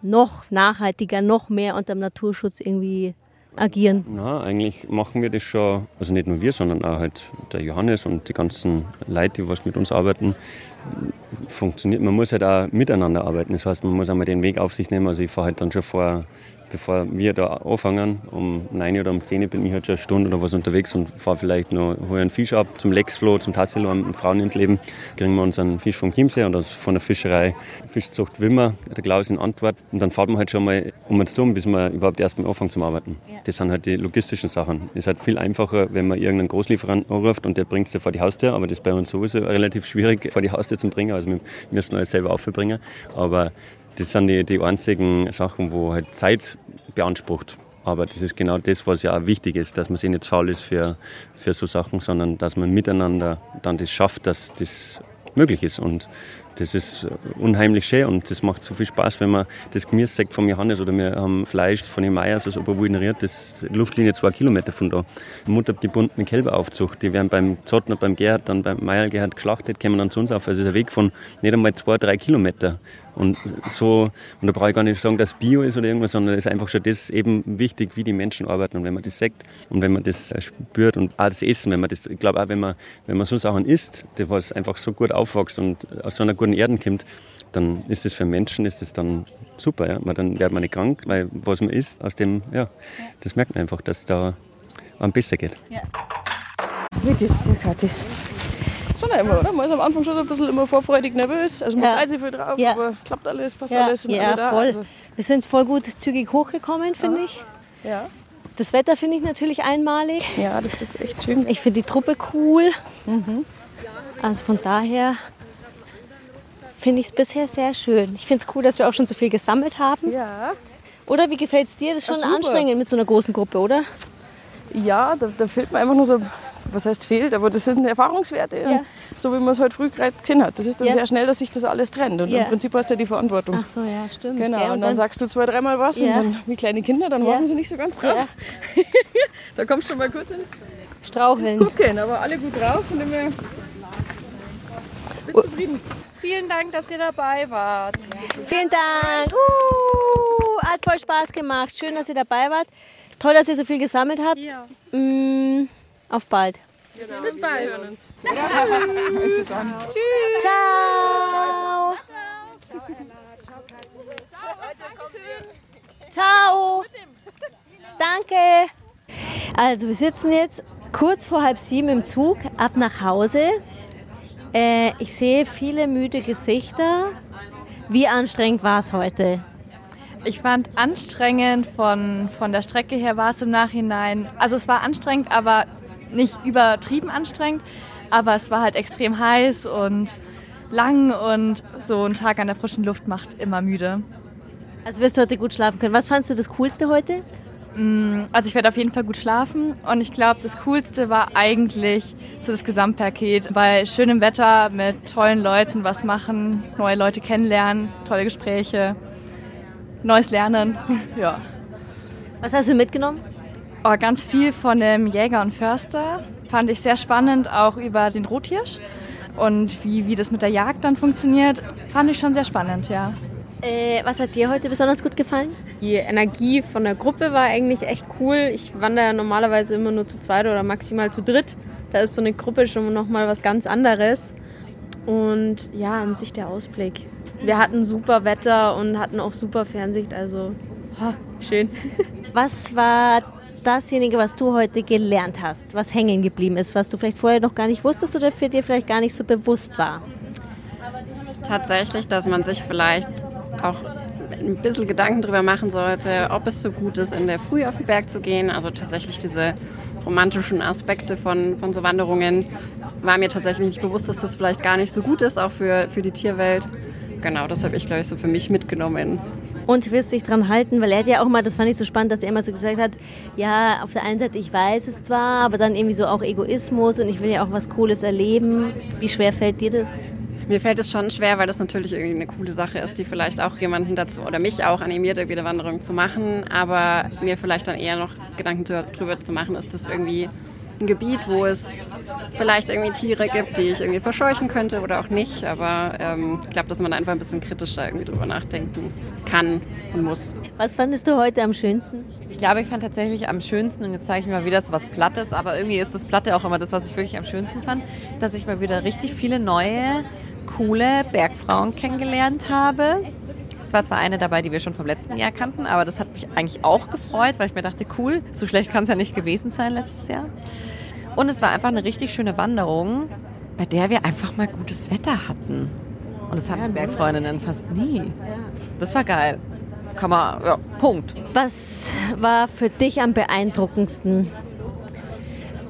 noch nachhaltiger, noch mehr unter dem Naturschutz irgendwie agieren. Na, eigentlich machen wir das schon, also nicht nur wir, sondern auch halt der Johannes und die ganzen Leute, die was mit uns arbeiten, funktioniert. Man muss halt auch miteinander arbeiten. Das heißt, man muss einmal den Weg auf sich nehmen. Also ich fahre halt dann schon vor, bevor wir da anfangen, um 9 oder um 10 bin ich halt schon eine Stunde oder was unterwegs und fahre vielleicht noch, hole einen Fisch ab zum Lexfloh, zum Tassilo, am Frauen ins Leben. Kriegen wir unseren Fisch vom Chiemsee oder von der Fischerei Fischzucht Wimmer, der Klaus in Antwort. Und dann fährt man halt schon mal um uns dumm, bis man überhaupt erst mal anfängt zum Arbeiten. Das sind halt die logistischen Sachen. Es ist halt viel einfacher, wenn man irgendeinen Großlieferanten anruft und der bringt es dir vor die Haustür, aber das ist bei uns sowieso relativ schwierig vor die Haustür zu bringen. Also wir müssen alles selber aufbringen. Aber das sind die, die einzigen Sachen, wo halt Zeit beansprucht. Aber das ist genau das, was ja auch wichtig ist, dass man sich nicht faul ist für, für so Sachen, sondern dass man miteinander dann das schafft, dass das möglich ist. Und das ist unheimlich schön und das macht so viel Spaß, wenn man das Gemüse sagt vom Johannes oder wir haben Fleisch von den Meyers aus Oberwuldenried, das ist Luftlinie zwei Kilometer von da. Muttergebundene Kälberaufzucht, die werden beim Zottner, beim Gerhard, dann beim Meier Gerhard geschlachtet, kommen dann zu uns auf. Also es ist ein Weg von nicht einmal zwei, drei Kilometer. Und so, und da brauche ich gar nicht sagen, dass Bio ist oder irgendwas, sondern es ist einfach schon das eben wichtig, wie die Menschen arbeiten. Und wenn man das sagt und wenn man das spürt und auch das Essen, wenn man das, ich glaube auch, wenn man, wenn man so Sachen isst, was einfach so gut aufwächst und aus so einer guten Erden kommt, dann ist das für Menschen ist das dann super. Ja? Dann wird man nicht krank, weil was man isst, aus dem, ja, das merkt man einfach, dass da einem besser geht. Wie geht's dir, Kathi? Schon immer, oder? Man ist am Anfang schon so ein bisschen immer vorfreudig nervös. Also man Ja. freut sich viel drauf, Ja. aber klappt alles, passt Ja, alles, sind ja alle da. voll. Also, Wir sind voll gut zügig hochgekommen, finde ich. ja. Das Wetter finde ich natürlich einmalig. Ja, das ist echt schön. Ich finde die Truppe cool. Also von daher finde ich es bisher sehr schön. Ich finde es cool, dass wir auch schon so viel gesammelt haben. Ja. Oder wie gefällt es dir? Das ist schon super. anstrengend mit so einer großen Gruppe, oder? Ja, da, da fehlt mir einfach nur so, was heißt fehlt, aber das sind Erfahrungswerte. Ja. So wie man es heute früh gerade gesehen hat. Das ist dann Ja. sehr schnell, dass sich das alles trennt. Und Ja. im Prinzip hast du ja die Verantwortung. Ach so, ja, stimmt. Genau, und dann sagst du zwei, dreimal was Ja. und dann, wie kleine Kinder, dann Ja. horchen sie nicht so ganz drauf. da kommst du schon mal kurz ins Straucheln. Gucken, aber alle gut drauf und immer bin zufrieden. Vielen Dank, dass ihr dabei wart. Vielen Dank. Uh, hat voll Spaß gemacht. Schön, dass ihr dabei wart. Toll, dass ihr so viel gesammelt habt. Ja. Mm, auf bald. Bis bald. Also dann. Tschüss. Ciao. Ciao. Danke. Also wir sitzen jetzt kurz vor halb sieben im Zug, ab nach Hause. Äh, ich sehe viele müde Gesichter. Wie anstrengend war es heute? Ich fand anstrengend, von, von der Strecke her war es im Nachhinein. Also es war anstrengend, aber nicht übertrieben anstrengend. Aber es war halt extrem heiß und lang und so ein Tag an der frischen Luft macht immer müde. Also wirst du heute gut schlafen können. Was fandst du das Coolste heute? Mm, Also ich werde auf jeden Fall gut schlafen und ich glaube, das Coolste war eigentlich so das Gesamtpaket. Bei schönem Wetter mit tollen Leuten was machen, neue Leute kennenlernen, tolle Gespräche, neues Lernen. Ja. Was hast du mitgenommen? Oh, ganz viel von dem Jäger und Förster. Fand ich sehr spannend, auch über den Rothirsch und wie, wie das mit der Jagd dann funktioniert. Fand ich schon sehr spannend, ja. Äh, was hat dir heute besonders gut gefallen? Die Energie von der Gruppe war eigentlich echt cool. Ich wandere ja normalerweise immer nur zu zweit oder maximal zu dritt. Da ist so eine Gruppe schon nochmal was ganz anderes. Und ja, an sich der Ausblick. Wir hatten super Wetter und hatten auch super Fernsicht, also ha, schön. Was war dasjenige, was du heute gelernt hast, was hängen geblieben ist, was du vielleicht vorher noch gar nicht wusstest oder für dir vielleicht gar nicht so bewusst war? Tatsächlich, dass man sich vielleicht auch ein bisschen Gedanken darüber machen sollte, ob es so gut ist, in der Früh auf den Berg zu gehen. Also tatsächlich diese romantischen Aspekte von, von so Wanderungen war mir tatsächlich nicht bewusst, dass das vielleicht gar nicht so gut ist, auch für, für die Tierwelt. Genau, das habe ich, glaube ich, so für mich mitgenommen. Und wirst dich dran halten, weil er hat ja auch mal, das fand ich so spannend, dass er immer so gesagt hat, ja, auf der einen Seite, ich weiß es zwar, aber dann irgendwie so auch Egoismus und ich will ja auch was Cooles erleben. Wie schwer fällt dir das? Mir fällt es schon schwer, weil das natürlich irgendwie eine coole Sache ist, die vielleicht auch jemanden dazu oder mich auch animiert, irgendwie eine Wanderung zu machen. Aber mir vielleicht dann eher noch Gedanken darüber zu machen, ist das irgendwie ein Gebiet, wo es vielleicht irgendwie Tiere gibt, die ich irgendwie verscheuchen könnte oder auch nicht. Aber ähm, ich glaube, dass man da einfach ein bisschen kritischer irgendwie drüber nachdenken kann und muss. Was fandest du heute am schönsten? Ich glaube, ich fand tatsächlich am schönsten, und jetzt zeige ich mal wieder so was Plattes, aber irgendwie ist das Platte auch immer das, was ich wirklich am schönsten fand, dass ich mal wieder richtig viele neue, coole Bergfrauen kennengelernt habe. Es war zwar eine dabei, die wir schon vom letzten Jahr kannten, aber das hat mich eigentlich auch gefreut, weil ich mir dachte, cool, so schlecht kann es ja nicht gewesen sein letztes Jahr. Und es war einfach eine richtig schöne Wanderung, bei der wir einfach mal gutes Wetter hatten. Und das haben die Bergfreundinnen fast nie. Das war geil. Kann man, ja, Punkt. Was war für dich am beeindruckendsten?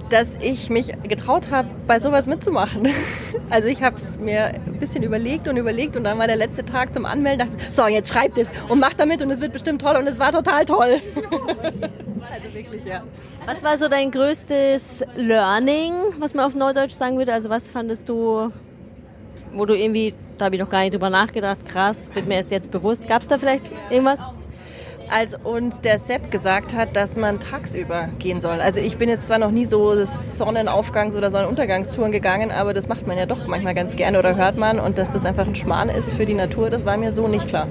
dass ich mich getraut habe, bei sowas mitzumachen. Also ich habe es mir ein bisschen überlegt und überlegt und dann war der letzte Tag zum Anmelden. Dachte, so, jetzt schreibt es und macht damit und es wird bestimmt toll und es war total toll. Also wirklich, ja. Was war so dein größtes Learning, was man auf Neudeutsch sagen würde? Also was fandest du, wo du irgendwie, da habe ich noch gar nicht drüber nachgedacht, krass, wird mir erst jetzt bewusst. Gab es da vielleicht irgendwas? Als uns der Sepp gesagt hat, dass man tagsüber gehen soll. Also ich bin jetzt zwar noch nie so Sonnenaufgangs- oder Sonnenuntergangstouren gegangen, aber das macht man ja doch manchmal ganz gerne oder hört man und dass das einfach ein Schmarrn ist für die Natur, das war mir so nicht klar.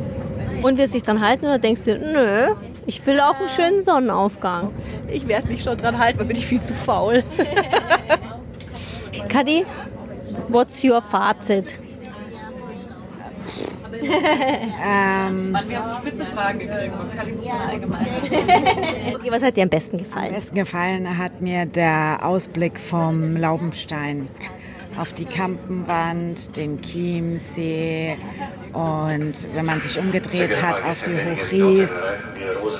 Und wirst du dich dran halten oder denkst du, nö, ich will auch einen schönen Sonnenaufgang? Ich werde mich schon dran halten, weil bin ich viel zu faul. Kadi, what's your Fazit? Ähm, wir haben so spitze Fragen gekriegt und Kali muss allgemein. okay, was hat dir am besten gefallen? Am besten gefallen hat mir der Ausblick vom Laubenstein auf die Kampenwand, den Chiemsee und wenn man sich umgedreht hat auf die Hochries.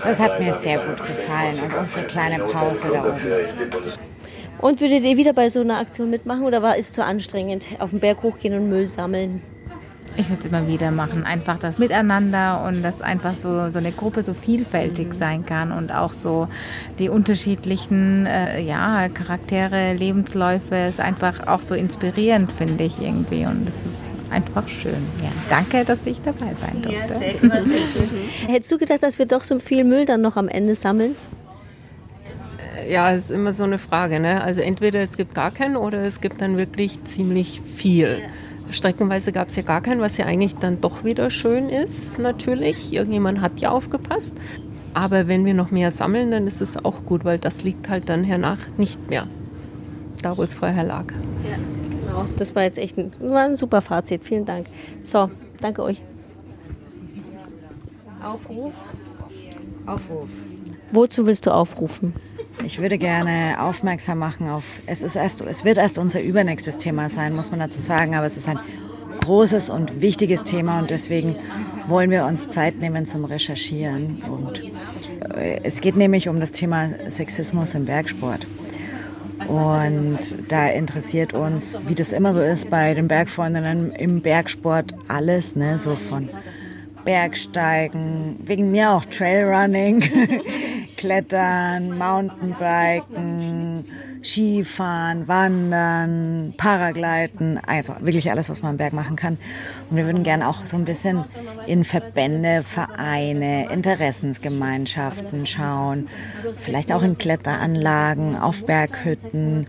Das hat mir sehr gut gefallen und unsere kleine Pause da oben. Und würdet ihr wieder bei so einer Aktion mitmachen oder war es zu anstrengend, auf den Berg hochgehen und Müll sammeln? Ich würde es immer wieder machen. Einfach das Miteinander und dass einfach so, so eine Gruppe so vielfältig sein kann und auch so die unterschiedlichen äh, ja, Charaktere, Lebensläufe ist einfach auch so inspirierend, finde ich irgendwie. Und es ist einfach schön. Ja, danke, dass ich dabei sein durfte. Ja, sehr. Hättest du gedacht, dass wir doch so viel Müll dann noch am Ende sammeln? Ja, ist immer so eine Frage. Ne? Also entweder es gibt gar keinen oder es gibt dann wirklich ziemlich viel. Streckenweise gab es ja gar keinen, was ja eigentlich dann doch wieder schön ist, natürlich. Irgendjemand hat ja aufgepasst. Aber wenn wir noch mehr sammeln, dann ist es auch gut, weil das liegt halt dann hernach nicht mehr da, wo es vorher lag. Ja, genau. Das war jetzt echt ein, war ein super Fazit. Vielen Dank. So, danke euch. Aufruf. Aufruf. Wozu willst du aufrufen? Ich würde gerne aufmerksam machen auf, es, ist erst, es wird erst unser übernächstes Thema sein, muss man dazu sagen, aber es ist ein großes und wichtiges Thema und deswegen wollen wir uns Zeit nehmen zum Recherchieren. Und äh, es geht nämlich um das Thema Sexismus im Bergsport. Und da interessiert uns, wie das immer so ist bei den Bergfreundinnen im Bergsport, alles, ne, so von Bergsteigen, wegen mir auch Trailrunning, Klettern, Mountainbiken, Skifahren, Wandern, Paragliden, also wirklich alles, was man am Berg machen kann. Und wir würden gerne auch so ein bisschen in Verbände, Vereine, Interessensgemeinschaften schauen, vielleicht auch in Kletteranlagen, auf Berghütten,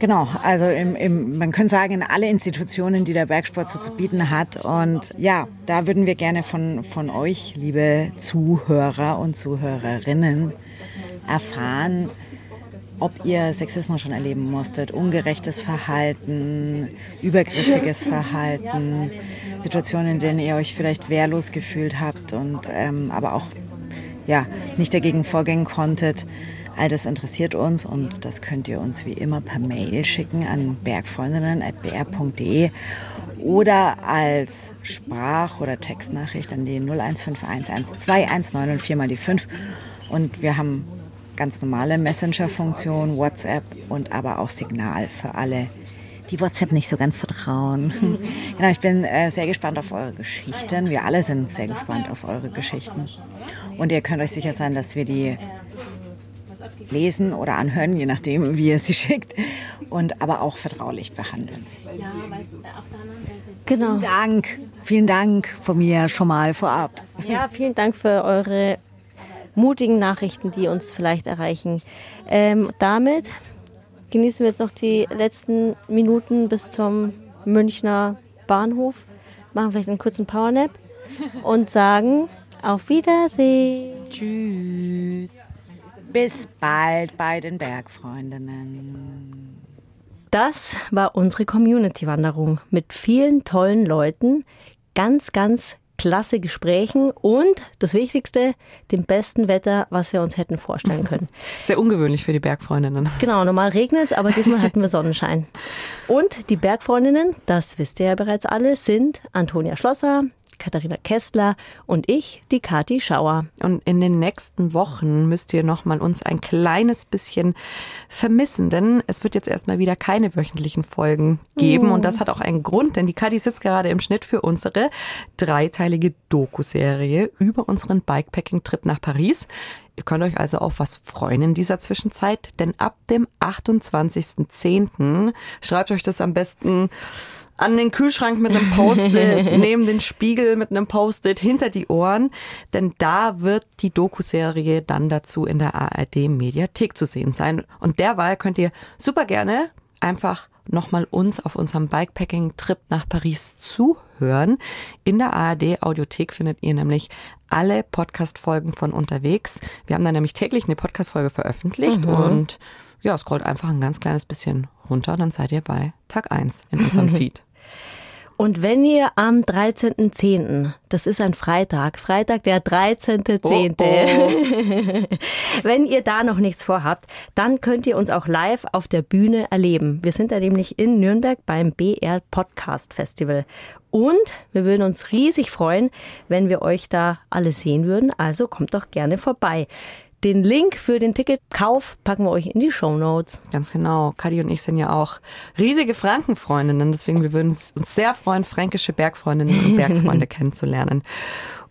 Genau, also im, im, man könnte sagen, in alle Institutionen, die der Bergsport so zu bieten hat. Und ja, da würden wir gerne von, von euch, liebe Zuhörer und Zuhörerinnen, erfahren, ob ihr Sexismus schon erleben musstet, ungerechtes Verhalten, übergriffiges Verhalten, Situationen, in denen ihr euch vielleicht wehrlos gefühlt habt und ähm, aber auch ja, nicht dagegen vorgehen konntet. All das interessiert uns und das könnt ihr uns wie immer per Mail schicken an bergfreundinnen.br.de oder als Sprach- oder Textnachricht an die 015112194 und 4 mal die 5. Und wir haben ganz normale Messenger-Funktion, WhatsApp und aber auch Signal für alle, die WhatsApp nicht so ganz vertrauen. genau, ich bin äh, sehr gespannt auf eure Geschichten. Wir alle sind sehr gespannt auf eure Geschichten. Und ihr könnt euch sicher sein, dass wir die lesen oder anhören, je nachdem, wie ihr sie schickt. Und aber auch vertraulich behandeln. Genau. Vielen Dank. Vielen Dank von mir schon mal vorab. Ja, vielen Dank für eure mutigen Nachrichten, die uns vielleicht erreichen. Ähm, damit genießen wir jetzt noch die letzten Minuten bis zum Münchner Bahnhof, machen vielleicht einen kurzen Powernap und sagen auf Wiedersehen. Tschüss. Bis bald bei den Bergfreundinnen. Das war unsere Community-Wanderung mit vielen tollen Leuten, ganz, ganz klasse Gesprächen und das Wichtigste, dem besten Wetter, was wir uns hätten vorstellen können. Sehr ungewöhnlich für die Bergfreundinnen. Genau, normal regnet es, aber diesmal hatten wir Sonnenschein. Und die Bergfreundinnen, das wisst ihr ja bereits alle, sind Antonia Schlosser, Katharina Kessler und ich, die Kati Schauer. Und in den nächsten Wochen müsst ihr noch mal uns ein kleines bisschen vermissen, denn es wird jetzt erstmal wieder keine wöchentlichen Folgen geben. Oh. Und das hat auch einen Grund, denn die Kati sitzt gerade im Schnitt für unsere dreiteilige Doku-Serie über unseren Bikepacking-Trip nach Paris. Ihr könnt euch also auf was freuen in dieser Zwischenzeit, denn ab dem 28.10. schreibt euch das am besten an den Kühlschrank mit einem Post-it, neben den Spiegel mit einem Post-it, hinter die Ohren, denn da wird die Doku-Serie dann dazu in der ARD-Mediathek zu sehen sein. Und derweil könnt ihr super gerne einfach nochmal uns auf unserem Bikepacking-Trip nach Paris zuhören. In der ARD-Audiothek findet ihr nämlich alle Podcast-Folgen von unterwegs. Wir haben da nämlich täglich eine Podcast-Folge veröffentlicht Mhm. und ja, scrollt einfach ein ganz kleines bisschen runter, dann seid ihr bei Tag 1 in unserem Feed. Und wenn ihr am 13.10., das ist ein Freitag, Freitag der 13.10., Oh, wenn ihr da noch nichts vorhabt, dann könnt ihr uns auch live auf der Bühne erleben. Wir sind da nämlich in Nürnberg beim BR Podcast Festival. Und wir würden uns riesig freuen, wenn wir euch da alle sehen würden. Also kommt doch gerne vorbei. Den Link für den Ticketkauf packen wir euch in die Show Notes. Ganz genau. Kadi und ich sind ja auch riesige Frankenfreundinnen, deswegen wir würden uns uns sehr freuen, fränkische Bergfreundinnen und Bergfreunde kennenzulernen.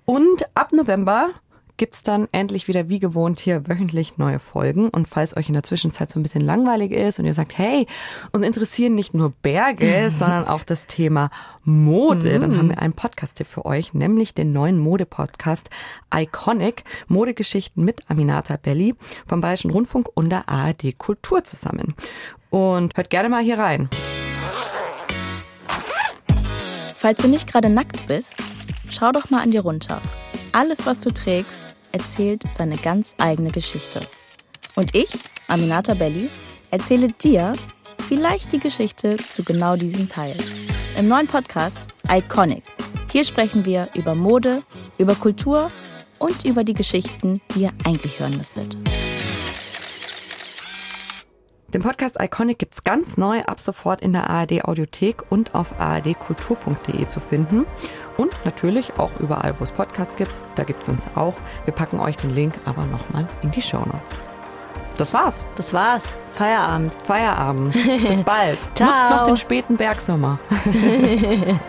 Und ab November gibt's dann endlich wieder wie gewohnt hier wöchentlich neue Folgen. Und falls euch in der Zwischenzeit so ein bisschen langweilig ist und ihr sagt, hey, uns interessieren nicht nur Berge, sondern auch das Thema Mode, dann haben wir einen Podcast-Tipp für euch, nämlich den neuen Mode-Podcast Iconic, Modegeschichten mit Aminata Belli vom Bayerischen Rundfunk und der ARD Kultur zusammen. Und hört gerne mal hier rein. Falls du nicht gerade nackt bist, schau doch mal an dir runter. Alles, was du trägst, erzählt seine ganz eigene Geschichte. Und ich, Aminata Belli, erzähle dir vielleicht die Geschichte zu genau diesem Teil. Im neuen Podcast Iconic. Hier sprechen wir über Mode, über Kultur und über die Geschichten, die ihr eigentlich hören müsstet. Den Podcast Iconic gibt's ganz neu ab sofort in der ARD Audiothek und auf ardkultur.de zu finden. Und natürlich auch überall, wo es Podcasts gibt. Da gibt's uns auch. Wir packen euch den Link aber nochmal in die Show Notes. Das war's. Das war's. Feierabend. Feierabend. Bis bald. Nutzt noch den späten Bergsommer.